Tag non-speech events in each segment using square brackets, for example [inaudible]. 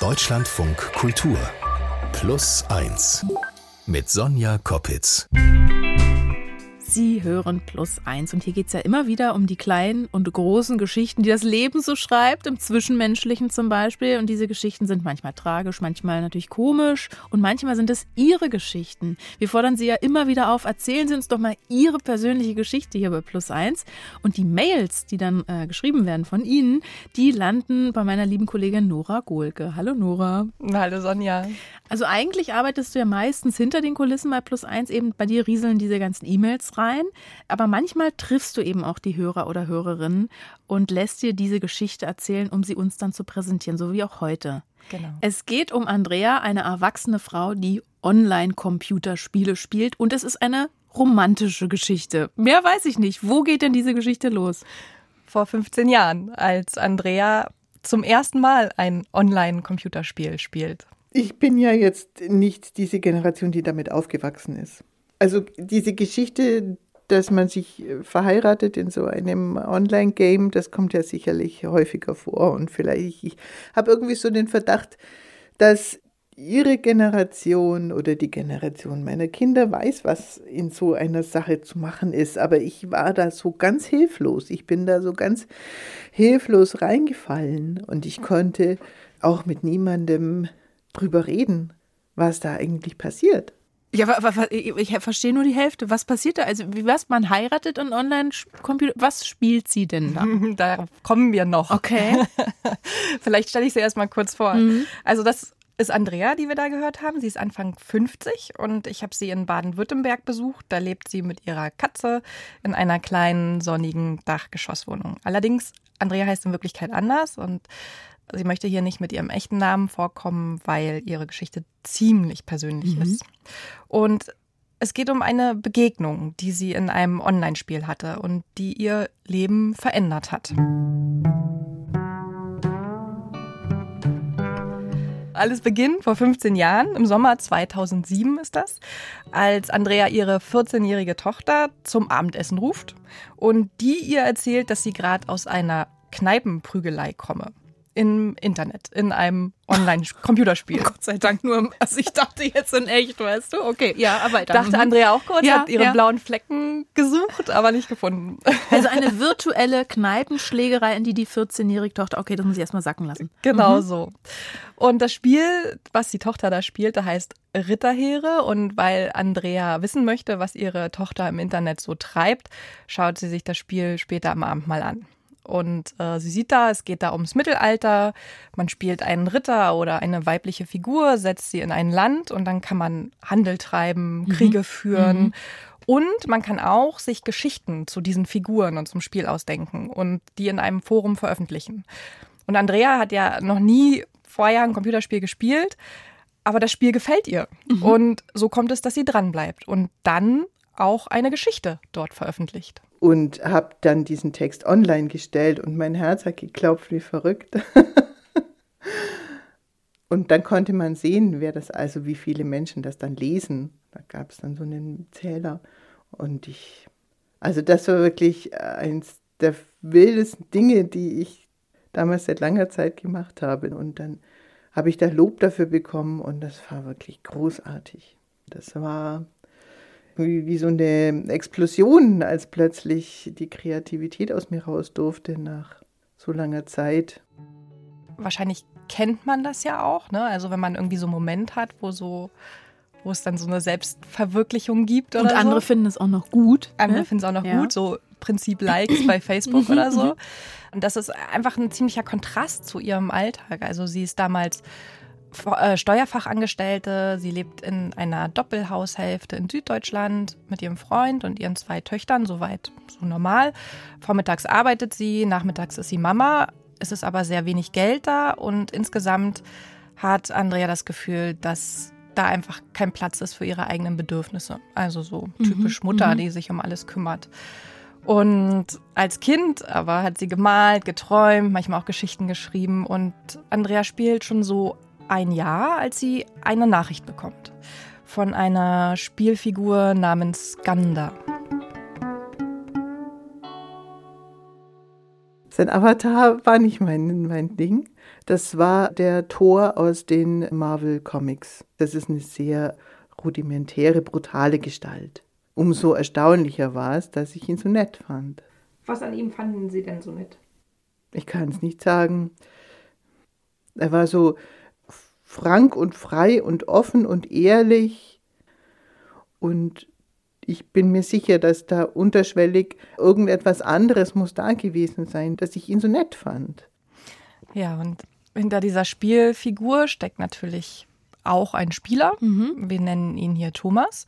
Deutschlandfunk Kultur Plus 1 mit Sonja Koppitz. Sie hören Plus eins. Und hier geht es ja immer wieder um die kleinen und großen Geschichten, die das Leben so schreibt, im Zwischenmenschlichen zum Beispiel. Und diese Geschichten sind manchmal tragisch, manchmal natürlich komisch und manchmal sind es Ihre Geschichten. Wir fordern Sie ja immer wieder auf, erzählen Sie uns doch mal Ihre persönliche Geschichte hier bei Plus eins. Und die Mails, die dann äh, geschrieben werden von Ihnen, die landen bei meiner lieben Kollegin Nora Gohlke. Hallo Nora. Hallo Sonja. Also eigentlich arbeitest du ja meistens hinter den Kulissen bei Plus eins. Eben bei dir rieseln diese ganzen E-Mails rein. Aber manchmal triffst du eben auch die Hörer oder Hörerinnen und lässt dir diese Geschichte erzählen, um sie uns dann zu präsentieren, so wie auch heute. Genau. Es geht um Andrea, eine erwachsene Frau, die Online-Computerspiele spielt und es ist eine romantische Geschichte. Mehr weiß ich nicht. Wo geht denn diese Geschichte los? Vor 15 Jahren, als Andrea zum ersten Mal ein Online-Computerspiel spielt. Ich bin ja jetzt nicht diese Generation, die damit aufgewachsen ist. Also diese Geschichte, dass man sich äh, verheiratet in so einem Online-Game, das kommt ja sicherlich häufiger vor. Und vielleicht, ich habe irgendwie so den Verdacht, dass ihre Generation oder die Generation meiner Kinder weiß, was in so einer Sache zu machen ist. Aber ich war da so ganz hilflos. Ich bin da so ganz hilflos reingefallen und ich konnte auch mit niemandem drüber reden, was da eigentlich passiert. Ja, ich verstehe nur die Hälfte. Was passiert da? Also, wie was? Man heiratet und Online-Computer. Was spielt sie denn da? [laughs] Da kommen wir noch. Okay. [laughs] Vielleicht stelle ich sie erstmal kurz vor. Mhm. Also, das ist Andrea, die wir da gehört haben. Sie ist Anfang 50 und ich habe sie in Baden-Württemberg besucht. Da lebt sie mit ihrer Katze in einer kleinen, sonnigen Dachgeschosswohnung. Allerdings, Andrea heißt in Wirklichkeit anders und Sie möchte hier nicht mit ihrem echten Namen vorkommen, weil ihre Geschichte ziemlich persönlich mhm. ist. Und es geht um eine Begegnung, die sie in einem Online-Spiel hatte und die ihr Leben verändert hat. Alles beginnt vor 15 Jahren, im Sommer 2007 ist das, als Andrea ihre 14-jährige Tochter zum Abendessen ruft und die ihr erzählt, dass sie gerade aus einer Kneipenprügelei komme im Internet, in einem Online-Computerspiel. [laughs] Gott sei Dank nur, also ich dachte jetzt in echt, weißt du? Okay, ja, aber Dachte mhm. Andrea auch kurz, ja, hat ihre ja. blauen Flecken gesucht, aber nicht gefunden. [laughs] Also eine virtuelle Kneipenschlägerei, in die die 14-jährige Tochter, okay, das muss ich erstmal sacken lassen. Genau mhm. so. Und das Spiel, was die Tochter da spielte, heißt Ritterheere. Und weil Andrea wissen möchte, was ihre Tochter im Internet so treibt, schaut sie sich das Spiel später am Abend mal an. Und äh, sie sieht da, es geht da ums Mittelalter. Man spielt einen Ritter oder eine weibliche Figur, setzt sie in ein Land und dann kann man Handel treiben, mhm. Kriege führen. Mhm. Und man kann auch sich Geschichten zu diesen Figuren und zum Spiel ausdenken und die in einem Forum veröffentlichen. Und Andrea hat ja noch nie vorher ein Computerspiel gespielt, aber das Spiel gefällt ihr. Mhm. Und so kommt es, dass sie dranbleibt und dann auch eine Geschichte dort veröffentlicht und habe dann diesen Text online gestellt und mein Herz hat geklopft wie verrückt. [laughs] und dann konnte man sehen, wer das also, wie viele Menschen das dann lesen. Da gab es dann so einen Zähler und ich, also das war wirklich eins der wildesten Dinge, die ich damals seit langer Zeit gemacht habe. Und dann habe ich da Lob dafür bekommen und das war wirklich großartig. Das war wie, wie so eine Explosion, als plötzlich die Kreativität aus mir raus durfte nach so langer Zeit. Wahrscheinlich kennt man das ja auch, ne? Also wenn man irgendwie so einen Moment hat, wo so wo es dann so eine Selbstverwirklichung gibt oder Und andere so. finden es auch noch gut. Andere ne? finden es auch noch ja. gut, so Prinzip Likes bei [coughs] Facebook oder so. Und das ist einfach ein ziemlicher Kontrast zu ihrem Alltag. Also sie ist damals Steuerfachangestellte. Sie lebt in einer Doppelhaushälfte in Süddeutschland mit ihrem Freund und ihren zwei Töchtern, soweit so normal. Vormittags arbeitet sie, nachmittags ist sie Mama. Es ist aber sehr wenig Geld da und insgesamt hat Andrea das Gefühl, dass da einfach kein Platz ist für ihre eigenen Bedürfnisse. Also so mhm, typisch Mutter, mhm. die sich um alles kümmert. Und als Kind aber hat sie gemalt, geträumt, manchmal auch Geschichten geschrieben und Andrea spielt schon so ein Jahr, als sie eine Nachricht bekommt von einer Spielfigur namens Ganda. Sein Avatar war nicht mein, mein Ding. Das war der Thor aus den Marvel Comics. Das ist eine sehr rudimentäre, brutale Gestalt. Umso erstaunlicher war es, dass ich ihn so nett fand. Was an ihm fanden Sie denn so nett? Ich kann es nicht sagen. Er war so frank und frei und offen und ehrlich. Und ich bin mir sicher, dass da unterschwellig irgendetwas anderes muss da gewesen sein, dass ich ihn so nett fand. Ja, und hinter dieser Spielfigur steckt natürlich auch ein Spieler. Mhm. Wir nennen ihn hier Thomas.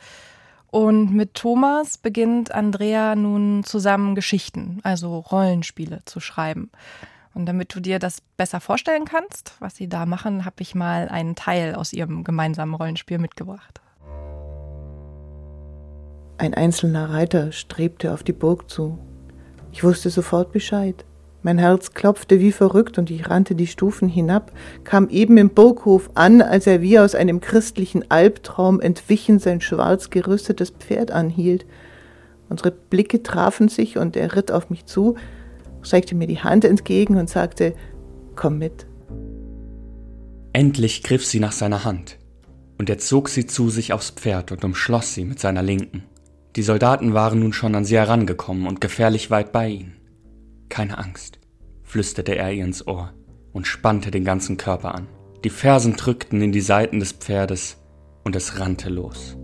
Und mit Thomas beginnt Andrea nun zusammen Geschichten, also Rollenspiele zu schreiben. Und damit du dir das besser vorstellen kannst, was sie da machen, habe ich mal einen Teil aus ihrem gemeinsamen Rollenspiel mitgebracht. Ein einzelner Reiter strebte auf die Burg zu. Ich wusste sofort Bescheid. Mein Herz klopfte wie verrückt und ich rannte die Stufen hinab, kam eben im Burghof an, als er wie aus einem christlichen Albtraum entwichen sein schwarz gerüstetes Pferd anhielt. Unsere Blicke trafen sich und er ritt auf mich zu, streckte mir die Hand entgegen und sagte, komm mit. Endlich griff sie nach seiner Hand, und er zog sie zu sich aufs Pferd und umschloss sie mit seiner Linken. Die Soldaten waren nun schon an sie herangekommen und gefährlich weit bei ihnen. Keine Angst, flüsterte er ihr ins Ohr und spannte den ganzen Körper an. Die Fersen drückten in die Seiten des Pferdes und es rannte los.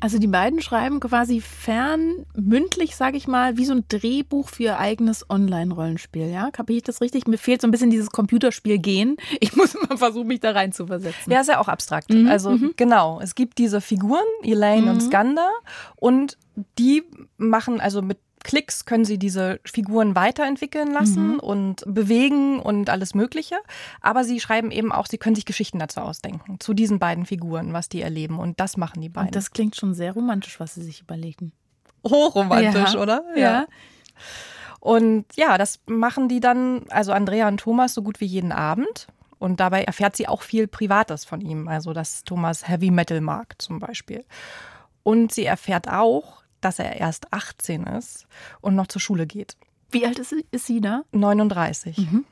Also die beiden schreiben quasi fern, mündlich, sage ich mal, wie so ein Drehbuch für ihr eigenes Online-Rollenspiel, ja? Kapiere ich das richtig? Mir fehlt so ein bisschen dieses Computerspiel gehen. Ich muss immer versuchen, mich da rein zu versetzen. Ja, ist ja auch abstrakt. Mhm, also mhm. genau, es gibt diese Figuren, Elaine mhm. und Skanda, und die machen also mit Klicks können sie diese Figuren weiterentwickeln lassen mhm. und bewegen und alles Mögliche. Aber sie schreiben eben auch, sie können sich Geschichten dazu ausdenken, zu diesen beiden Figuren, was die erleben. Und das machen die beiden. Und das klingt schon sehr romantisch, was sie sich überlegen. Hochromantisch, ja. oder? Ja. ja. Und ja, das machen die dann, also Andrea und Thomas, so gut wie jeden Abend. Und dabei erfährt sie auch viel Privates von ihm. Also, dass Thomas Heavy Metal mag, zum Beispiel. Und sie erfährt auch, dass er erst 18 ist und noch zur Schule geht. Wie alt ist sie, ist sie da? 39. Mhm.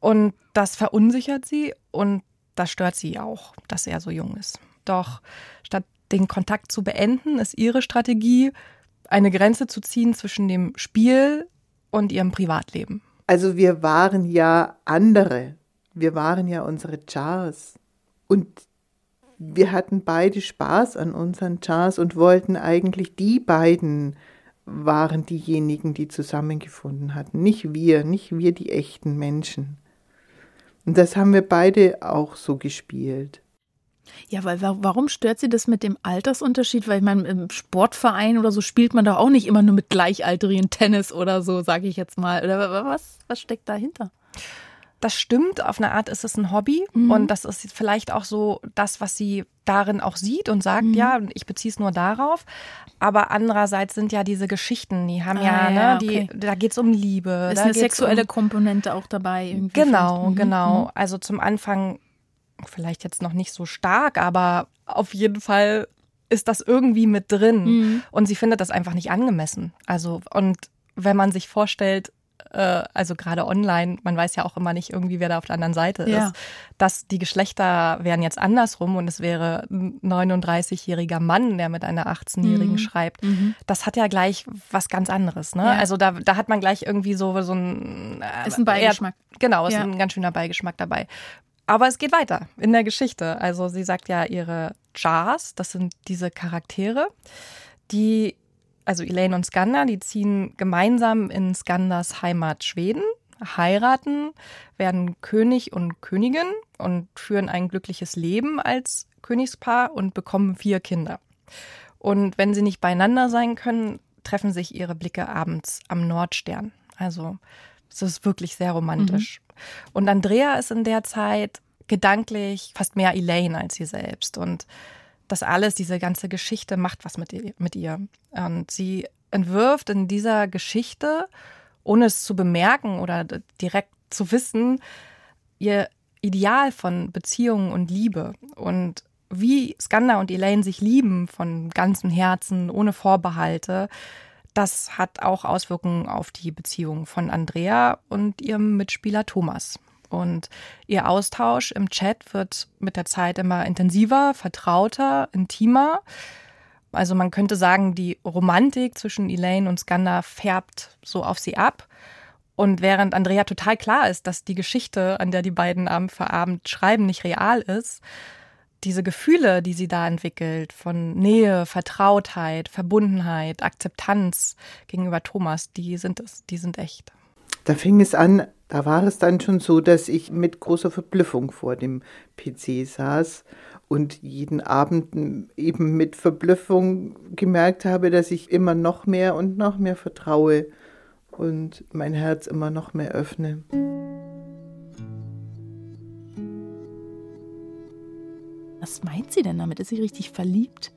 Und das verunsichert sie und das stört sie auch, dass er so jung ist. Doch statt den Kontakt zu beenden, ist ihre Strategie, eine Grenze zu ziehen zwischen dem Spiel und ihrem Privatleben. Also wir waren ja andere. Wir waren ja unsere Chars. Und wir hatten beide Spaß an unseren Chars und wollten eigentlich die beiden waren diejenigen, die zusammengefunden hatten. Nicht wir, nicht wir die echten Menschen. Und das haben wir beide auch so gespielt. Ja, weil warum stört sie das mit dem Altersunterschied? Weil ich meine, im Sportverein oder so spielt man doch auch nicht immer nur mit Gleichaltrigen Tennis oder so, sage ich jetzt mal. Oder was, was steckt dahinter? Das stimmt, auf eine Art ist es ein Hobby mhm. und das ist vielleicht auch so das, was sie darin auch sieht und sagt, mhm. ja, ich beziehe es nur darauf. Aber andererseits sind ja diese Geschichten, die haben ah, ja, ne, die, da geht es um Liebe. Ist eine sexuelle um, Komponente auch dabei. Genau, mhm. genau. Mhm. Also zum Anfang vielleicht jetzt noch nicht so stark, aber auf jeden Fall ist das irgendwie mit drin. Mhm. Und sie findet das einfach nicht angemessen. Also, und wenn man sich vorstellt, äh, also gerade online, man weiß ja auch immer nicht irgendwie, wer da auf der anderen Seite ist, ja. dass die Geschlechter wären jetzt andersrum und es wäre ein 39-jähriger Mann, der mit einer 18-Jährigen mhm. schreibt. Mhm. Das hat ja gleich was ganz anderes. Ne? Ja. Also da, da hat man gleich irgendwie so, so ein... Äh, ist ein Beigeschmack. Eher, genau, ist ja. ein ganz schöner Beigeschmack dabei. Aber es geht weiter in der Geschichte. Also sie sagt ja ihre Jars, das sind diese Charaktere, die also Elaine und Skander, die ziehen gemeinsam in Skanders Heimat Schweden, heiraten, werden König und Königin und führen ein glückliches Leben als Königspaar und bekommen vier Kinder. Und wenn sie nicht beieinander sein können, treffen sich ihre Blicke abends am Nordstern. Also es ist wirklich sehr romantisch. Mhm. Und Andrea ist in der Zeit gedanklich fast mehr Elaine als sie selbst und das alles, diese ganze Geschichte macht was mit ihr. Mit ihr. Und sie entwirft in dieser Geschichte, ohne es zu bemerken oder direkt zu wissen, ihr Ideal von Beziehungen und Liebe. Und wie Skanda und Elaine sich lieben von ganzem Herzen, ohne Vorbehalte, Das hat auch Auswirkungen auf die Beziehung von Andrea und ihrem Mitspieler Thomas. Und ihr Austausch im Chat wird mit der Zeit immer intensiver, vertrauter, intimer. Also man könnte sagen, die Romantik zwischen Elaine und Skander färbt so auf sie ab. Und während Andrea total klar ist, dass die Geschichte, an der die beiden Abend für Abend schreiben, nicht real ist, diese Gefühle, die sie da entwickelt, von Nähe, Vertrautheit, Verbundenheit, Akzeptanz gegenüber Thomas, die sind es, die sind echt. Da fing es an, da war es dann schon so, dass ich mit großer Verblüffung vor dem PC saß und jeden Abend eben mit Verblüffung gemerkt habe, dass ich immer noch mehr und noch mehr vertraue und mein Herz immer noch mehr öffne. Was meint sie denn damit? Ist sie richtig verliebt?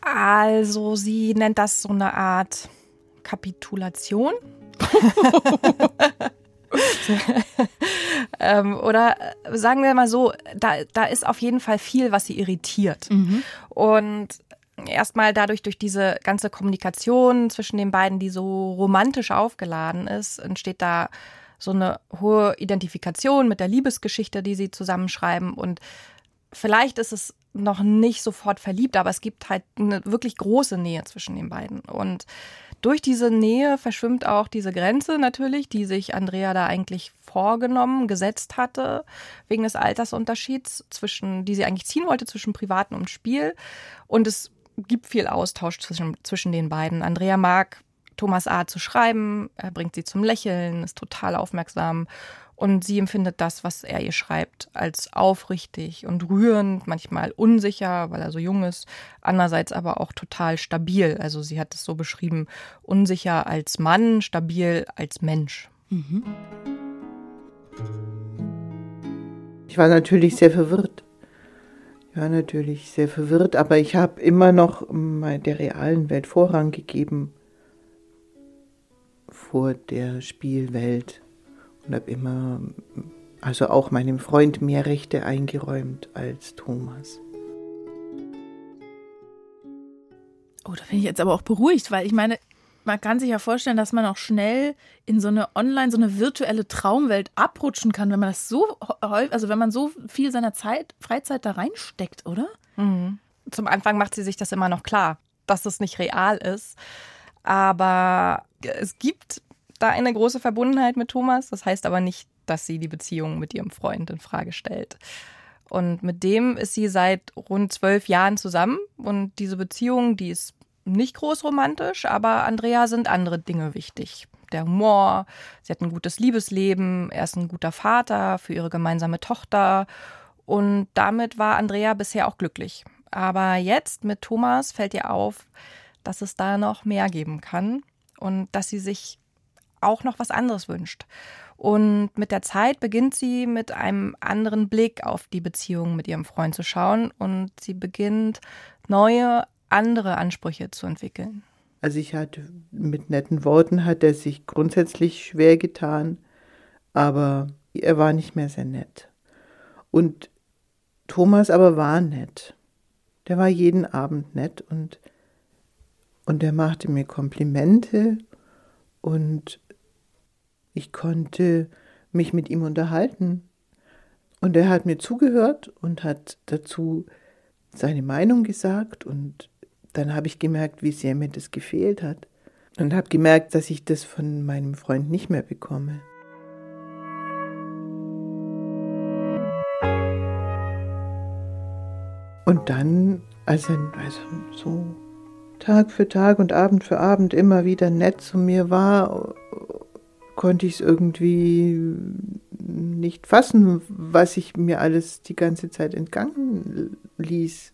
Also, sie nennt das so eine Art Kapitulation. [laughs] ähm, oder sagen wir mal so, da, da ist auf jeden Fall viel, was sie irritiert. Mhm. Und erstmal dadurch, durch diese ganze Kommunikation zwischen den beiden, die so romantisch aufgeladen ist, entsteht da so eine hohe Identifikation mit der Liebesgeschichte, die sie zusammenschreiben. Und vielleicht ist es noch nicht sofort verliebt, aber es gibt halt eine wirklich große Nähe zwischen den beiden. Und durch diese Nähe verschwimmt auch diese Grenze natürlich, die sich Andrea da eigentlich vorgenommen, gesetzt hatte, wegen des Altersunterschieds zwischen, die sie eigentlich ziehen wollte zwischen Privaten und Spiel. Und es gibt viel Austausch zwischen, zwischen den beiden. Andrea mag Thomas Art zu schreiben, er bringt sie zum Lächeln, ist total aufmerksam und sie empfindet das, was er ihr schreibt, als aufrichtig und rührend, manchmal unsicher, weil er so jung ist, andererseits aber auch total stabil. Also sie hat es so beschrieben, unsicher als Mann, stabil als Mensch. Mhm. Ich war natürlich sehr verwirrt. Ich war natürlich sehr verwirrt, aber ich habe immer noch der realen Welt Vorrang gegeben vor der Spielwelt und habe immer, also auch meinem Freund mehr Rechte eingeräumt als Thomas. Oh, da bin ich jetzt aber auch beruhigt, weil ich meine, man kann sich ja vorstellen, dass man auch schnell in so eine online, so eine virtuelle Traumwelt abrutschen kann, wenn man das so häufig, also wenn man so viel seiner Zeit, Freizeit da reinsteckt, oder? Mhm. Zum Anfang macht sie sich das immer noch klar, dass es nicht real ist. Aber es gibt da eine große Verbundenheit mit Thomas. Das heißt aber nicht, dass sie die Beziehung mit ihrem Freund in Frage stellt. Und mit dem ist sie seit rund zwölf Jahren zusammen. Und diese Beziehung, die ist nicht groß romantisch, aber Andrea sind andere Dinge wichtig. Der Humor, sie hat ein gutes Liebesleben, er ist ein guter Vater für ihre gemeinsame Tochter. Und damit war Andrea bisher auch glücklich. Aber jetzt mit Thomas fällt ihr auf, dass es da noch mehr geben kann und dass sie sich auch noch was anderes wünscht. Und mit der Zeit beginnt sie mit einem anderen Blick auf die Beziehung mit ihrem Freund zu schauen und sie beginnt neue, andere Ansprüche zu entwickeln. Also ich hatte mit netten Worten hat er sich grundsätzlich schwer getan, aber er war nicht mehr sehr nett. Und Thomas aber war nett. Der war jeden Abend nett und und er machte mir Komplimente und ich konnte mich mit ihm unterhalten. Und er hat mir zugehört und hat dazu seine Meinung gesagt. Und dann habe ich gemerkt, wie sehr mir das gefehlt hat. Und habe gemerkt, dass ich das von meinem Freund nicht mehr bekomme. Und dann, also, also so Tag für Tag und Abend für Abend immer wieder nett zu mir war, konnte ich es irgendwie nicht fassen, was ich mir alles die ganze Zeit entgangen ließ.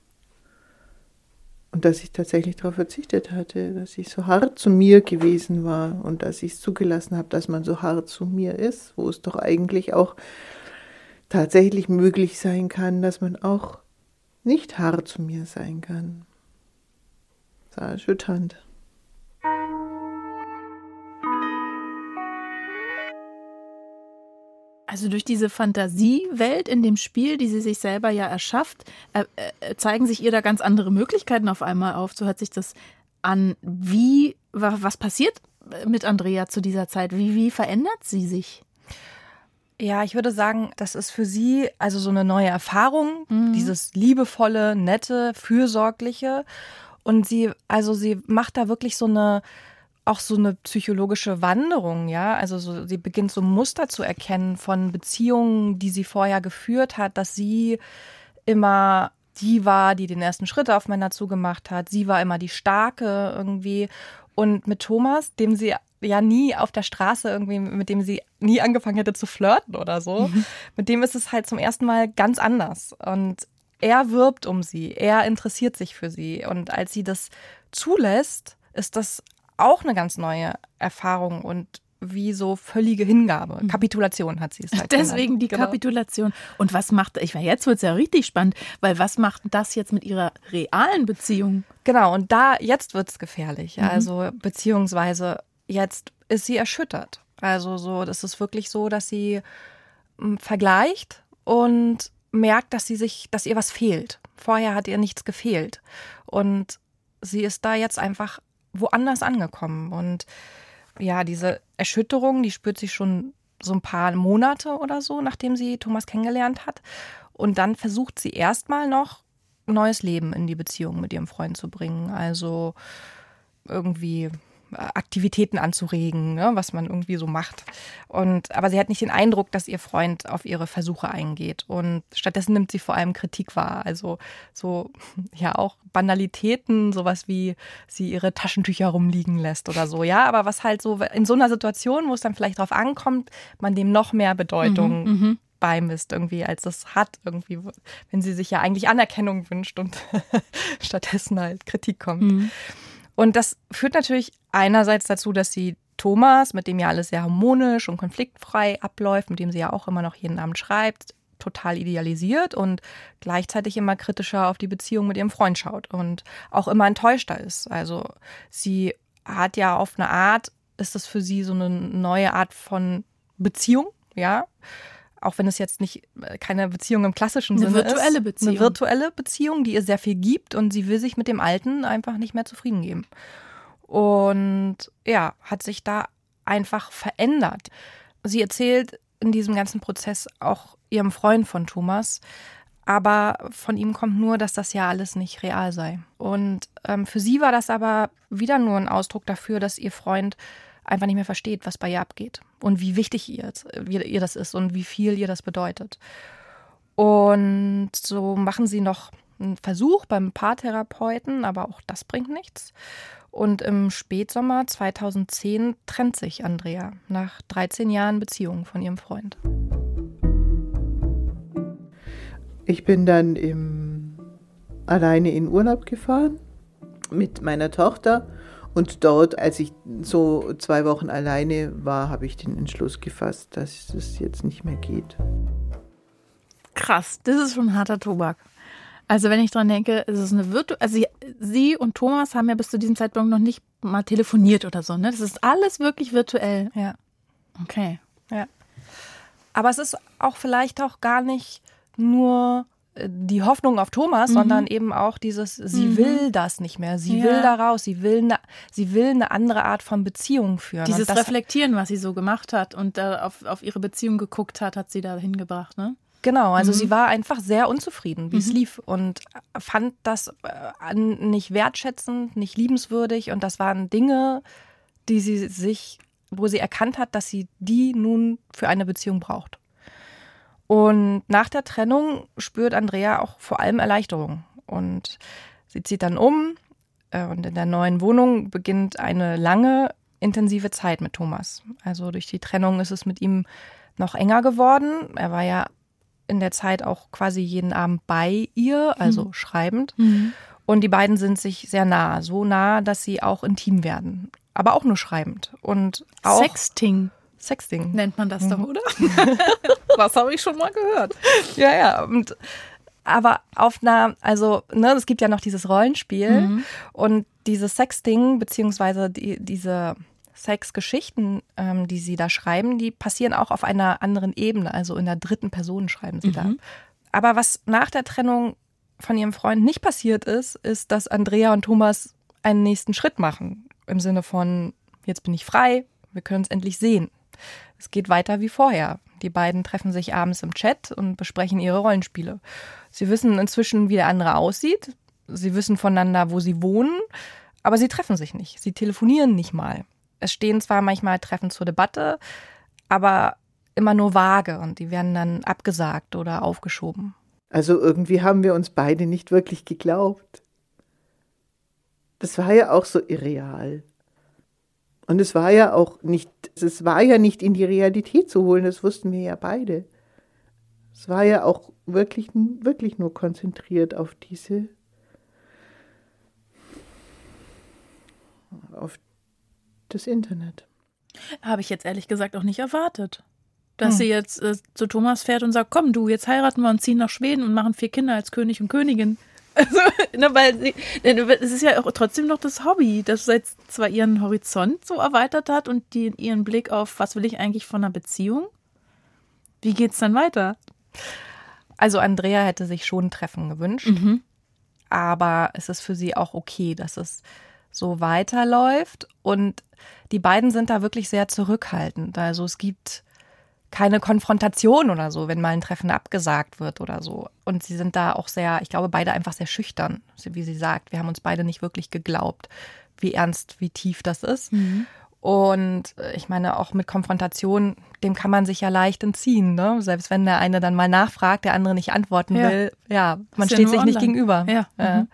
Und dass ich tatsächlich darauf verzichtet hatte, dass ich so hart zu mir gewesen war und dass ich es zugelassen habe, dass man so hart zu mir ist, wo es doch eigentlich auch tatsächlich möglich sein kann, dass man auch nicht hart zu mir sein kann. Das war erschütternd. Also durch diese Fantasiewelt in dem Spiel, die sie sich selber ja erschafft, äh, äh, zeigen sich ihr da ganz andere Möglichkeiten auf einmal auf. So hat sich das an, wie, was passiert mit Andrea zu dieser Zeit? Wie, wie verändert sie sich? Ja, ich würde sagen, das ist für sie also so eine neue Erfahrung, mhm. dieses liebevolle, nette, fürsorgliche. Und sie, also sie macht da wirklich so eine, auch so eine psychologische Wanderung, ja. Also so, sie beginnt so Muster zu erkennen von Beziehungen, die sie vorher geführt hat, dass sie immer die war, die den ersten Schritt auf Männer zugemacht hat. Sie war immer die Starke irgendwie. Und mit Thomas, dem sie ja nie auf der Straße irgendwie, mit dem sie nie angefangen hätte zu flirten oder so, mhm. mit dem ist es halt zum ersten Mal ganz anders. Und er wirbt um sie, er interessiert sich für sie. Und als sie das zulässt, ist das auch eine ganz neue Erfahrung und wie so völlige Hingabe. Mhm. Kapitulation hat sie es halt Deswegen genannt. die genau. Kapitulation. Und was macht, ich war jetzt wird es ja richtig spannend, weil was macht das jetzt mit ihrer realen Beziehung? Genau, und da, jetzt wird es gefährlich. Mhm. Also, beziehungsweise jetzt ist sie erschüttert. Also, so, das ist wirklich so, dass sie hm, vergleicht und merkt, dass sie sich, dass ihr was fehlt. Vorher hat ihr nichts gefehlt. Und sie ist da jetzt einfach woanders angekommen. Und ja, diese Erschütterung, die spürt sich schon so ein paar Monate oder so, nachdem sie Thomas kennengelernt hat. Und dann versucht sie erstmal noch neues Leben in die Beziehung mit ihrem Freund zu bringen. Also irgendwie Aktivitäten anzuregen, ne, was man irgendwie so macht. Und aber sie hat nicht den Eindruck, dass ihr Freund auf ihre Versuche eingeht. Und stattdessen nimmt sie vor allem Kritik wahr. Also so [laughs] ja auch Banalitäten, sowas wie sie ihre Taschentücher rumliegen lässt oder so. Ja, aber was halt so in so einer Situation, wo es dann vielleicht drauf ankommt, man dem noch mehr Bedeutung mhm, mhm. beimisst irgendwie, als es hat irgendwie, wenn sie sich ja eigentlich Anerkennung wünscht und [laughs] stattdessen halt Kritik kommt. Mhm. Und das führt natürlich einerseits dazu, dass sie Thomas, mit dem ja alles sehr harmonisch und konfliktfrei abläuft, mit dem sie ja auch immer noch jeden Abend schreibt, total idealisiert und gleichzeitig immer kritischer auf die Beziehung mit ihrem Freund schaut und auch immer enttäuschter ist. Also sie hat ja auf eine Art, ist das für sie so eine neue Art von Beziehung, ja auch wenn es jetzt nicht äh, keine Beziehung im klassischen eine Sinne ist. Eine virtuelle Beziehung. Eine virtuelle Beziehung, die ihr sehr viel gibt und sie will sich mit dem Alten einfach nicht mehr zufrieden geben. Und ja, hat sich da einfach verändert. Sie erzählt in diesem ganzen Prozess auch ihrem Freund von Thomas, aber von ihm kommt nur, dass das ja alles nicht real sei. Und ähm, für sie war das aber wieder nur ein Ausdruck dafür, dass ihr Freund einfach nicht mehr versteht, was bei ihr abgeht und wie wichtig ihr, ihr das ist und wie viel ihr das bedeutet. Und so machen sie noch einen Versuch beim Paartherapeuten, aber auch das bringt nichts. Und im Spätsommer 2010 trennt sich Andrea nach 13 Jahren Beziehung von ihrem Freund. Ich bin dann im, alleine in Urlaub gefahren mit meiner Tochter und dort, als ich so zwei Wochen alleine war, habe ich den Entschluss gefasst, dass es jetzt nicht mehr geht. Krass, das ist schon harter Tobak. Also wenn ich dran denke, es ist eine Virtu also sie, sie, und Thomas haben ja bis zu diesem Zeitpunkt noch nicht mal telefoniert oder so, ne? Das ist alles wirklich virtuell. Ja. Okay. Ja. Aber es ist auch vielleicht auch gar nicht nur die Hoffnung auf Thomas, mhm. sondern eben auch dieses, sie mhm. will das nicht mehr, sie ja. will da raus, sie will, eine, sie will eine andere Art von Beziehung führen. Dieses Reflektieren, was sie so gemacht hat und äh, auf, auf ihre Beziehung geguckt hat, hat sie da hingebracht, ne? Genau, also mhm. sie war einfach sehr unzufrieden, wie es mhm. lief und fand das äh, nicht wertschätzend, nicht liebenswürdig und das waren Dinge, die sie sich, wo sie erkannt hat, dass sie die nun für eine Beziehung braucht. Und nach der Trennung spürt Andrea auch vor allem Erleichterung. Und sie zieht dann um äh, und in der neuen Wohnung beginnt eine lange, intensive Zeit mit Thomas. Also durch die Trennung ist es mit ihm noch enger geworden. Er war ja in der Zeit auch quasi jeden Abend bei ihr, also mhm. schreibend. Mhm. Und die beiden sind sich sehr nah, so nah, dass sie auch intim werden. Aber auch nur schreibend. Und auch Sexting. Sexting. Nennt man das mhm. doch, oder? [laughs] das habe ich schon mal gehört. Ja, ja. Und, aber auf einer, also, ne, es gibt ja noch dieses Rollenspiel mhm. und dieses Sexting, beziehungsweise die, diese Sexgeschichten, ähm, die sie da schreiben, die passieren auch auf einer anderen Ebene, also in der dritten Person schreiben sie mhm. da. Aber was nach der Trennung von ihrem Freund nicht passiert ist, ist, dass Andrea und Thomas einen nächsten Schritt machen. Im Sinne von, jetzt bin ich frei, wir können es endlich sehen. Es geht weiter wie vorher. Die beiden treffen sich abends im Chat und besprechen ihre Rollenspiele. Sie wissen inzwischen, wie der andere aussieht. Sie wissen voneinander, wo sie wohnen. Aber sie treffen sich nicht. Sie telefonieren nicht mal. Es stehen zwar manchmal Treffen zur Debatte, aber immer nur vage und die werden dann abgesagt oder aufgeschoben. Also irgendwie haben wir uns beide nicht wirklich geglaubt. Das war ja auch so irreal. Und es war ja auch nicht, es war ja nicht in die Realität zu holen, das wussten wir ja beide. Es war ja auch wirklich, wirklich nur konzentriert auf diese, auf das Internet. Habe ich jetzt ehrlich gesagt auch nicht erwartet. Dass hm. sie jetzt äh, zu Thomas fährt und sagt, komm du, jetzt heiraten wir und ziehen nach Schweden und machen vier Kinder als König und Königin. Also, [laughs] ne, weil sie, ne, es ist ja auch trotzdem noch das Hobby, das jetzt zwar ihren Horizont so erweitert hat und die, ihren Blick auf, was will ich eigentlich von einer Beziehung? Wie geht's dann weiter? Also Andrea hätte sich schon ein Treffen gewünscht, mhm. aber es ist für sie auch okay, dass es so weiterläuft und die beiden sind da wirklich sehr zurückhaltend. Also es gibt keine Konfrontation oder so, wenn mal ein Treffen abgesagt wird oder so. Und sie sind da auch sehr, ich glaube, beide einfach sehr schüchtern, wie sie sagt. Wir haben uns beide nicht wirklich geglaubt, wie ernst, wie tief das ist. Mhm. Und äh, ich meine, auch mit Konfrontation, dem kann man sich ja leicht entziehen. Ne? Selbst wenn der eine dann mal nachfragt, der andere nicht antworten ja. will. Ja, man steht ja sich online. nicht gegenüber. Ja. Mhm.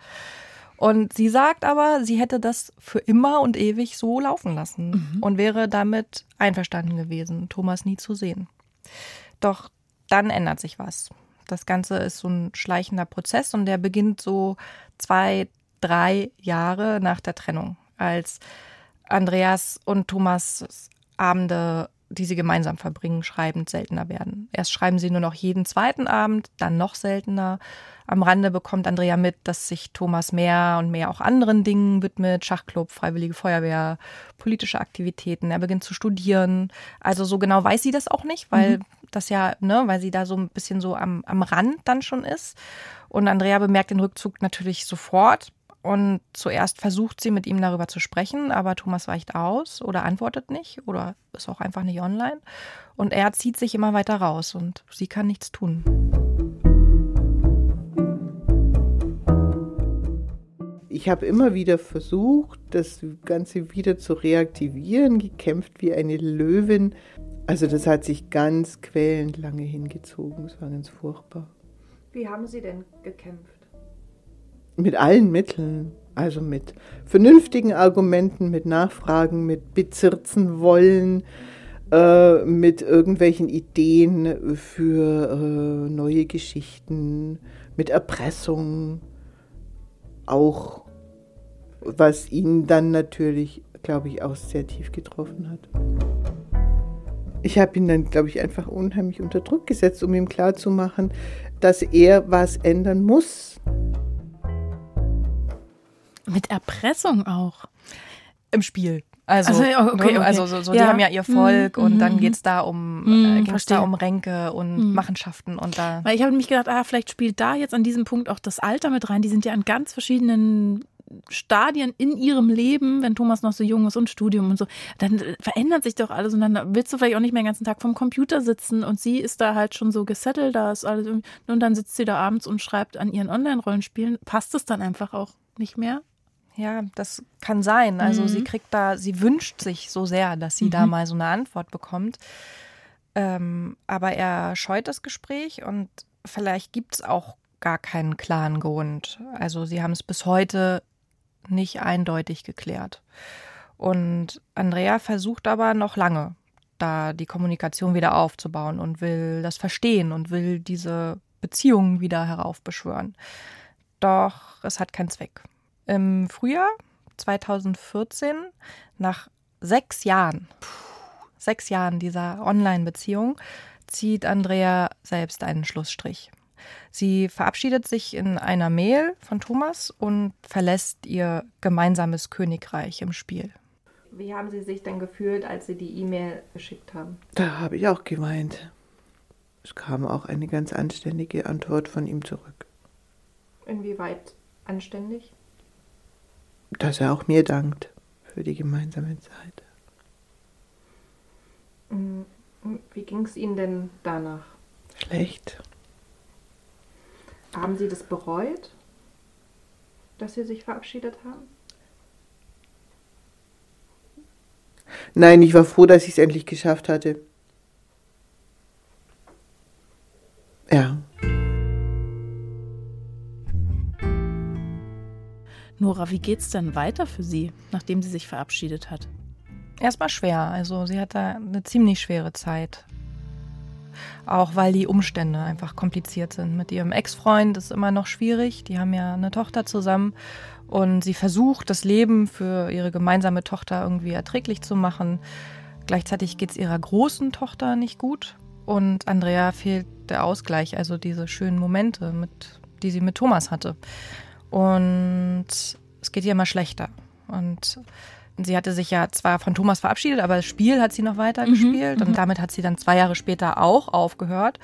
Und sie sagt aber, sie hätte das für immer und ewig so laufen lassen mhm. und wäre damit einverstanden gewesen, Thomas nie zu sehen. Doch dann ändert sich was. Das Ganze ist so ein schleichender Prozess und der beginnt so zwei, drei Jahre nach der Trennung, als Andreas und Thomas Abende die sie gemeinsam verbringen, schreibend seltener werden. Erst schreiben sie nur noch jeden zweiten Abend, dann noch seltener. Am Rande bekommt Andrea mit, dass sich Thomas mehr und mehr auch anderen Dingen widmet, Schachclub, Freiwillige Feuerwehr, politische Aktivitäten. Er beginnt zu studieren. Also so genau weiß sie das auch nicht, weil mhm. das ja, ne, weil sie da so ein bisschen so am, am Rand dann schon ist. Und Andrea bemerkt den Rückzug natürlich sofort, und zuerst versucht sie mit ihm darüber zu sprechen, aber Thomas weicht aus oder antwortet nicht oder ist auch einfach nicht online. Und er zieht sich immer weiter raus und sie kann nichts tun. Ich habe immer wieder versucht, das Ganze wieder zu reaktivieren, gekämpft wie eine Löwin. Also das hat sich ganz quälend lange hingezogen. Es war ganz furchtbar. Wie haben Sie denn gekämpft? Mit allen Mitteln, also mit vernünftigen Argumenten, mit Nachfragen, mit bezirzen wollen, äh, mit irgendwelchen Ideen für äh, neue Geschichten, mit Erpressung, auch was ihn dann natürlich, glaube ich, auch sehr tief getroffen hat. Ich habe ihn dann, glaube ich, einfach unheimlich unter Druck gesetzt, um ihm klarzumachen, dass er was ändern muss. Mit Erpressung auch. Im Spiel. Also, also, okay, okay. also so, so ja. die haben ja ihr Volk mhm. und dann mhm. geht es da um mhm, äh, da um Ränke und mhm. Machenschaften und da. Weil ich habe mich gedacht, ah, vielleicht spielt da jetzt an diesem Punkt auch das Alter mit rein. Die sind ja an ganz verschiedenen Stadien in ihrem Leben, wenn Thomas noch so jung ist und Studium und so, dann verändert sich doch alles und dann willst du vielleicht auch nicht mehr den ganzen Tag vom Computer sitzen und sie ist da halt schon so gesettelt, da ist alles und dann sitzt sie da abends und schreibt an ihren Online-Rollenspielen. Passt es dann einfach auch nicht mehr? Ja, das kann sein. Also mhm. sie kriegt da, sie wünscht sich so sehr, dass sie mhm. da mal so eine Antwort bekommt. Ähm, aber er scheut das Gespräch und vielleicht gibt es auch gar keinen klaren Grund. Also sie haben es bis heute nicht eindeutig geklärt. Und Andrea versucht aber noch lange, da die Kommunikation wieder aufzubauen und will das verstehen und will diese Beziehungen wieder heraufbeschwören. Doch es hat keinen Zweck. Im Frühjahr 2014, nach sechs Jahren, sechs Jahren dieser Online-Beziehung, zieht Andrea selbst einen Schlussstrich. Sie verabschiedet sich in einer Mail von Thomas und verlässt ihr gemeinsames Königreich im Spiel. Wie haben Sie sich denn gefühlt, als Sie die E-Mail geschickt haben? Da habe ich auch geweint. Es kam auch eine ganz anständige Antwort von ihm zurück. Inwieweit anständig? Dass er auch mir dankt für die gemeinsame Zeit. Mm, wie ging es Ihnen denn danach? Schlecht. Haben Sie das bereut, dass Sie sich verabschiedet haben? Nein, ich war froh, dass ich es endlich geschafft hatte. Ja. Nora, wie geht's denn weiter für Sie, nachdem sie sich verabschiedet hat? Erstmal schwer. Also sie hat da eine ziemlich schwere Zeit. Auch weil die Umstände einfach kompliziert sind. Mit ihrem Ex-Freund ist immer noch schwierig. Die haben ja eine Tochter zusammen und sie versucht, das Leben für ihre gemeinsame Tochter irgendwie erträglich zu machen. Gleichzeitig geht es ihrer großen Tochter nicht gut und Andrea fehlt der Ausgleich, also diese schönen Momente, mit, die sie mit Thomas hatte. Und es geht ihr immer schlechter. Und sie hatte sich ja zwar von Thomas verabschiedet, aber das Spiel hat sie noch weiter mhm, gespielt. Und mhm. damit hat sie dann zwei Jahre später auch aufgehört,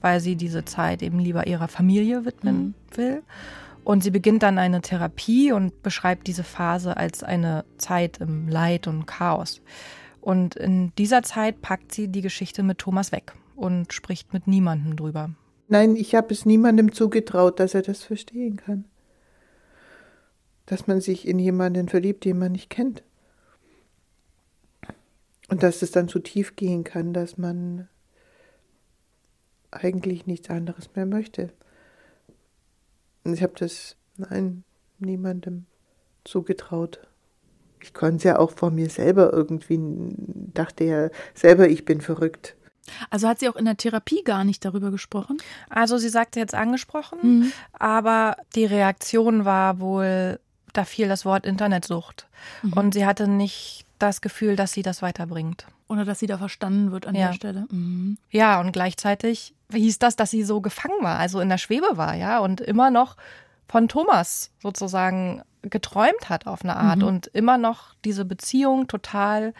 weil sie diese Zeit eben lieber ihrer Familie widmen mhm. will. Und sie beginnt dann eine Therapie und beschreibt diese Phase als eine Zeit im Leid und Chaos. Und in dieser Zeit packt sie die Geschichte mit Thomas weg und spricht mit niemandem drüber. Nein, ich habe es niemandem zugetraut, dass er das verstehen kann dass man sich in jemanden verliebt, den man nicht kennt. Und dass es dann so tief gehen kann, dass man eigentlich nichts anderes mehr möchte. Und ich habe das, nein, niemandem zugetraut. Ich konnte es ja auch vor mir selber irgendwie, dachte ja selber, ich bin verrückt. Also hat sie auch in der Therapie gar nicht darüber gesprochen? Also sie sagte jetzt angesprochen, mhm. aber die Reaktion war wohl da fiel das Wort Internetsucht. Mhm. Und sie hatte nicht das Gefühl, dass sie das weiterbringt. Oder dass sie da verstanden wird an ja. der Stelle. Mhm. Ja, und gleichzeitig hieß das, dass sie so gefangen war, also in der Schwebe war, ja, und immer noch von Thomas sozusagen geträumt hat auf eine Art mhm. und immer noch diese Beziehung total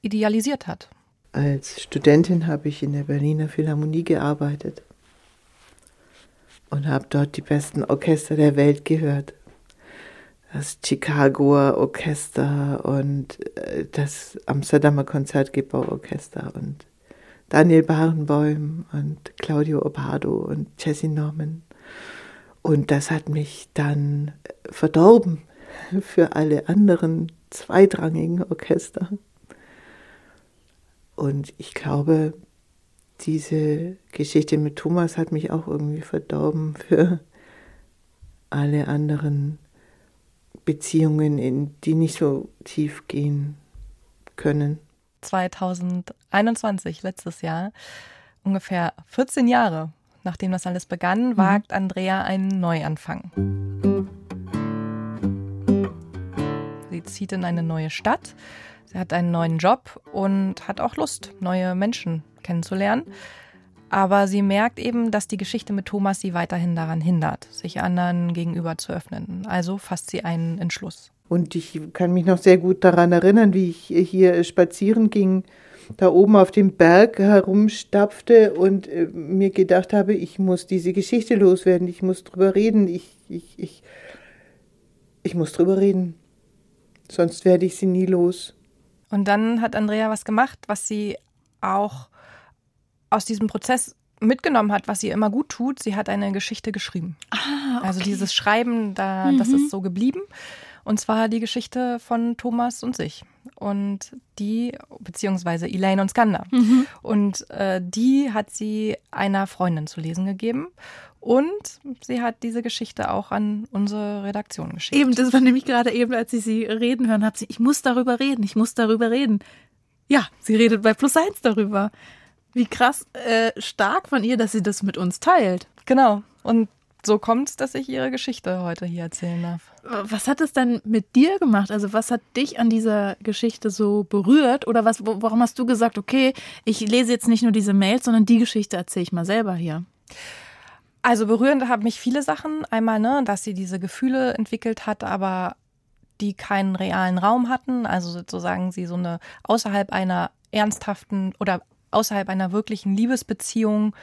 idealisiert hat. Als Studentin habe ich in der Berliner Philharmonie gearbeitet und habe dort die besten Orchester der Welt gehört das Chicagoer Orchester und äh, das Amsterdamer Konzertgebauorchester und Daniel Barenboim und Claudio Opardo und Jesse Norman. Und das hat mich dann verdorben [laughs] für alle anderen zweitrangigen Orchester. Und ich glaube, diese Geschichte mit Thomas hat mich auch irgendwie verdorben für alle anderen Beziehungen, in die nicht so tief gehen können. 2021, letztes Jahr, ungefähr 14 Jahre nachdem das alles begann, mhm. wagt Andrea einen Neuanfang. Sie zieht in eine neue Stadt, sie hat einen neuen Job und hat auch Lust, neue Menschen kennenzulernen. Aber sie merkt eben, dass die Geschichte mit Thomas sie weiterhin daran hindert, sich anderen gegenüber zu öffnen. Also fasst sie einen Entschluss. Und ich kann mich noch sehr gut daran erinnern, wie ich hier spazieren ging, da oben auf dem Berg herumstapfte und äh, mir gedacht habe, ich muss diese Geschichte loswerden, ich muss drüber reden, ich, ich, ich, ich muss drüber reden. Sonst werde ich sie nie los. Und dann hat Andrea was gemacht, was sie auch aus diesem Prozess mitgenommen hat, was ihr immer gut tut. Sie hat eine Geschichte geschrieben. Ah, okay. Also dieses Schreiben, da, mhm. das ist so geblieben. Und zwar die Geschichte von Thomas und sich. Und die, beziehungsweise Elaine und Skander. Mhm. Und äh, die hat sie einer Freundin zu lesen gegeben. Und sie hat diese Geschichte auch an unsere Redaktion geschickt. Eben, das war nämlich gerade eben, als ich sie reden hören habe, sie, ich muss darüber reden, ich muss darüber reden. Ja, sie redet bei Plus Eins darüber. Wie krass äh, stark von ihr, dass sie das mit uns teilt. Genau. Und so kommt es, dass ich ihre Geschichte heute hier erzählen darf. Was hat es denn mit dir gemacht? Also was hat dich an dieser Geschichte so berührt? Oder was, warum hast du gesagt, okay, ich lese jetzt nicht nur diese Mails, sondern die Geschichte erzähle ich mal selber hier? Also berührend haben mich viele Sachen. Einmal, ne, dass sie diese Gefühle entwickelt hat, aber die keinen realen Raum hatten. Also sozusagen sie so eine außerhalb einer ernsthaften oder außerhalb einer wirklichen Liebesbeziehung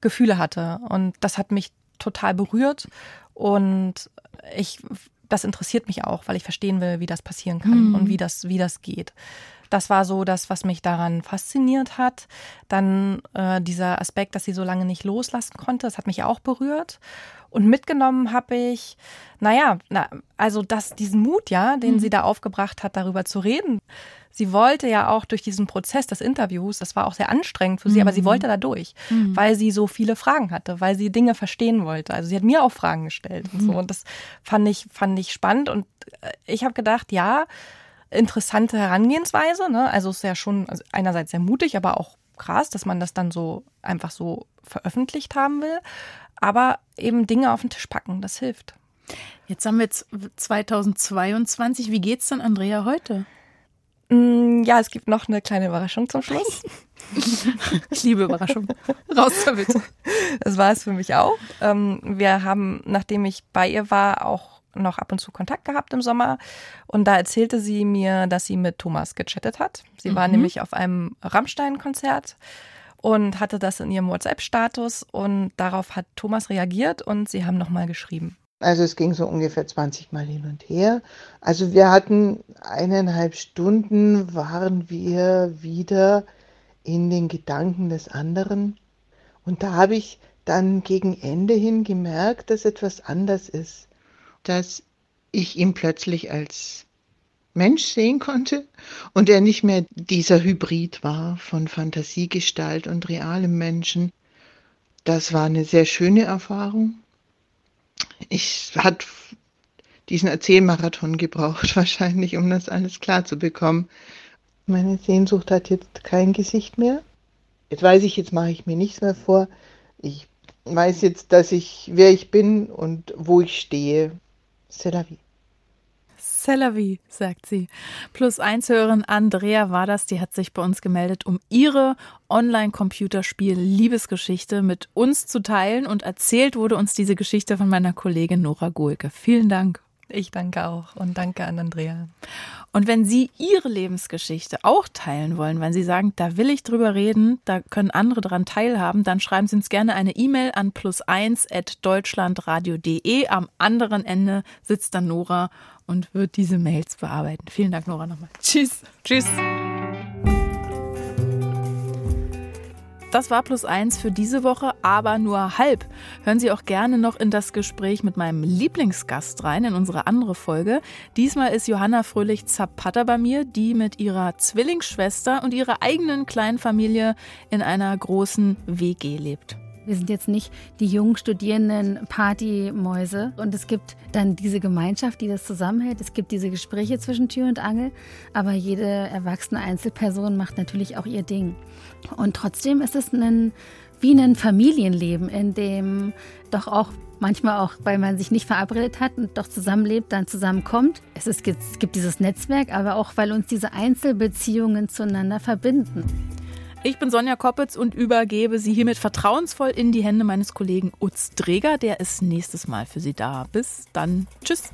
Gefühle hatte. Und das hat mich total berührt. Und ich das interessiert mich auch, weil ich verstehen will, wie das passieren kann Mhm. und wie das, wie das geht. Das war so das, was mich daran fasziniert hat. Dann äh, dieser Aspekt, dass sie so lange nicht loslassen konnte, das hat mich auch berührt. Und mitgenommen habe ich, naja, na, also das, diesen Mut, ja, den sie da aufgebracht hat, darüber zu reden. Sie wollte ja auch durch diesen Prozess des Interviews, das war auch sehr anstrengend für sie, aber sie wollte da durch, weil sie so viele Fragen hatte, weil sie Dinge verstehen wollte. Also sie hat mir auch Fragen gestellt und so. Und das fand ich, fand ich spannend. Und äh, ich habe gedacht, ja, interessante Herangehensweise. Ne? Also es ist ja schon also einerseits sehr mutig, aber auch krass, dass man das dann so einfach so veröffentlicht haben will. Aber eben Dinge auf den Tisch packen, das hilft. Jetzt haben wir jetzt 2022. Wie geht's denn Andrea heute? Mm, Ja, es gibt noch eine kleine Überraschung zum Schluss. [laughs] Ich liebe Überraschung. Raus damit. Das war es für mich auch. Ähm, wir haben, nachdem ich bei ihr war, auch noch ab und zu Kontakt gehabt im Sommer. Und da erzählte sie mir, dass sie mit Thomas gechattet hat. Sie war nämlich auf einem Rammstein-Konzert und hatte das in ihrem WhatsApp-Status. Und darauf hat Thomas reagiert und sie haben nochmal geschrieben. Also es ging so ungefähr 20 Mal hin und her. Also wir hatten eineinhalb Stunden, waren wir wieder in den Gedanken des anderen. Und da habe ich dann gegen Ende hin gemerkt, dass etwas anders ist. Dass ich ihn plötzlich als Mensch sehen konnte und er nicht mehr dieser Hybrid war von Fantasiegestalt und realem Menschen. Das war eine sehr schöne Erfahrung ich hat diesen Erzählmarathon gebraucht [laughs] wahrscheinlich, um das alles klar zu bekommen. Meine Sehnsucht hat jetzt kein Gesicht mehr. Jetzt weiß ich, jetzt mache ich mir nichts mehr vor. Ich weiß jetzt, dass ich, wer ich bin und wo ich stehe. C'est la vie. C'est la vie, sagt sie. Plus eins Hörerin Andrea war das, die hat sich bei uns gemeldet, um ihre Online-Computerspiel-Liebesgeschichte mit uns zu teilen und erzählt wurde uns diese Geschichte von meiner Kollegin Nora Gohlke. Vielen Dank. Ich danke auch und danke an Andrea. Und wenn Sie Ihre Lebensgeschichte auch teilen wollen, wenn Sie sagen, da will ich drüber reden, da können andere daran teilhaben, dann schreiben Sie uns gerne eine E-Mail an plus1 Am anderen Ende sitzt dann Nora und wird diese Mails bearbeiten. Vielen Dank, Nora, nochmal. Tschüss. Tschüss. Das war plus eins für diese Woche, aber nur halb. Hören Sie auch gerne noch in das Gespräch mit meinem Lieblingsgast rein, in unsere andere Folge. Diesmal ist Johanna Fröhlich-Zapata bei mir, die mit ihrer Zwillingsschwester und ihrer eigenen kleinen Familie in einer großen WG lebt. Wir sind jetzt nicht die jungen Studierenden Partymäuse und es gibt dann diese Gemeinschaft, die das zusammenhält. Es gibt diese Gespräche zwischen Tür und Angel, aber jede erwachsene Einzelperson macht natürlich auch ihr Ding. Und trotzdem ist es ein, wie ein Familienleben, in dem doch auch manchmal auch, weil man sich nicht verabredet hat und doch zusammenlebt, dann zusammenkommt. Es, ist, es gibt dieses Netzwerk, aber auch, weil uns diese Einzelbeziehungen zueinander verbinden. Ich bin Sonja Koppitz und übergebe Sie hiermit vertrauensvoll in die Hände meines Kollegen Utz Dreger. Der ist nächstes Mal für Sie da. Bis dann. Tschüss.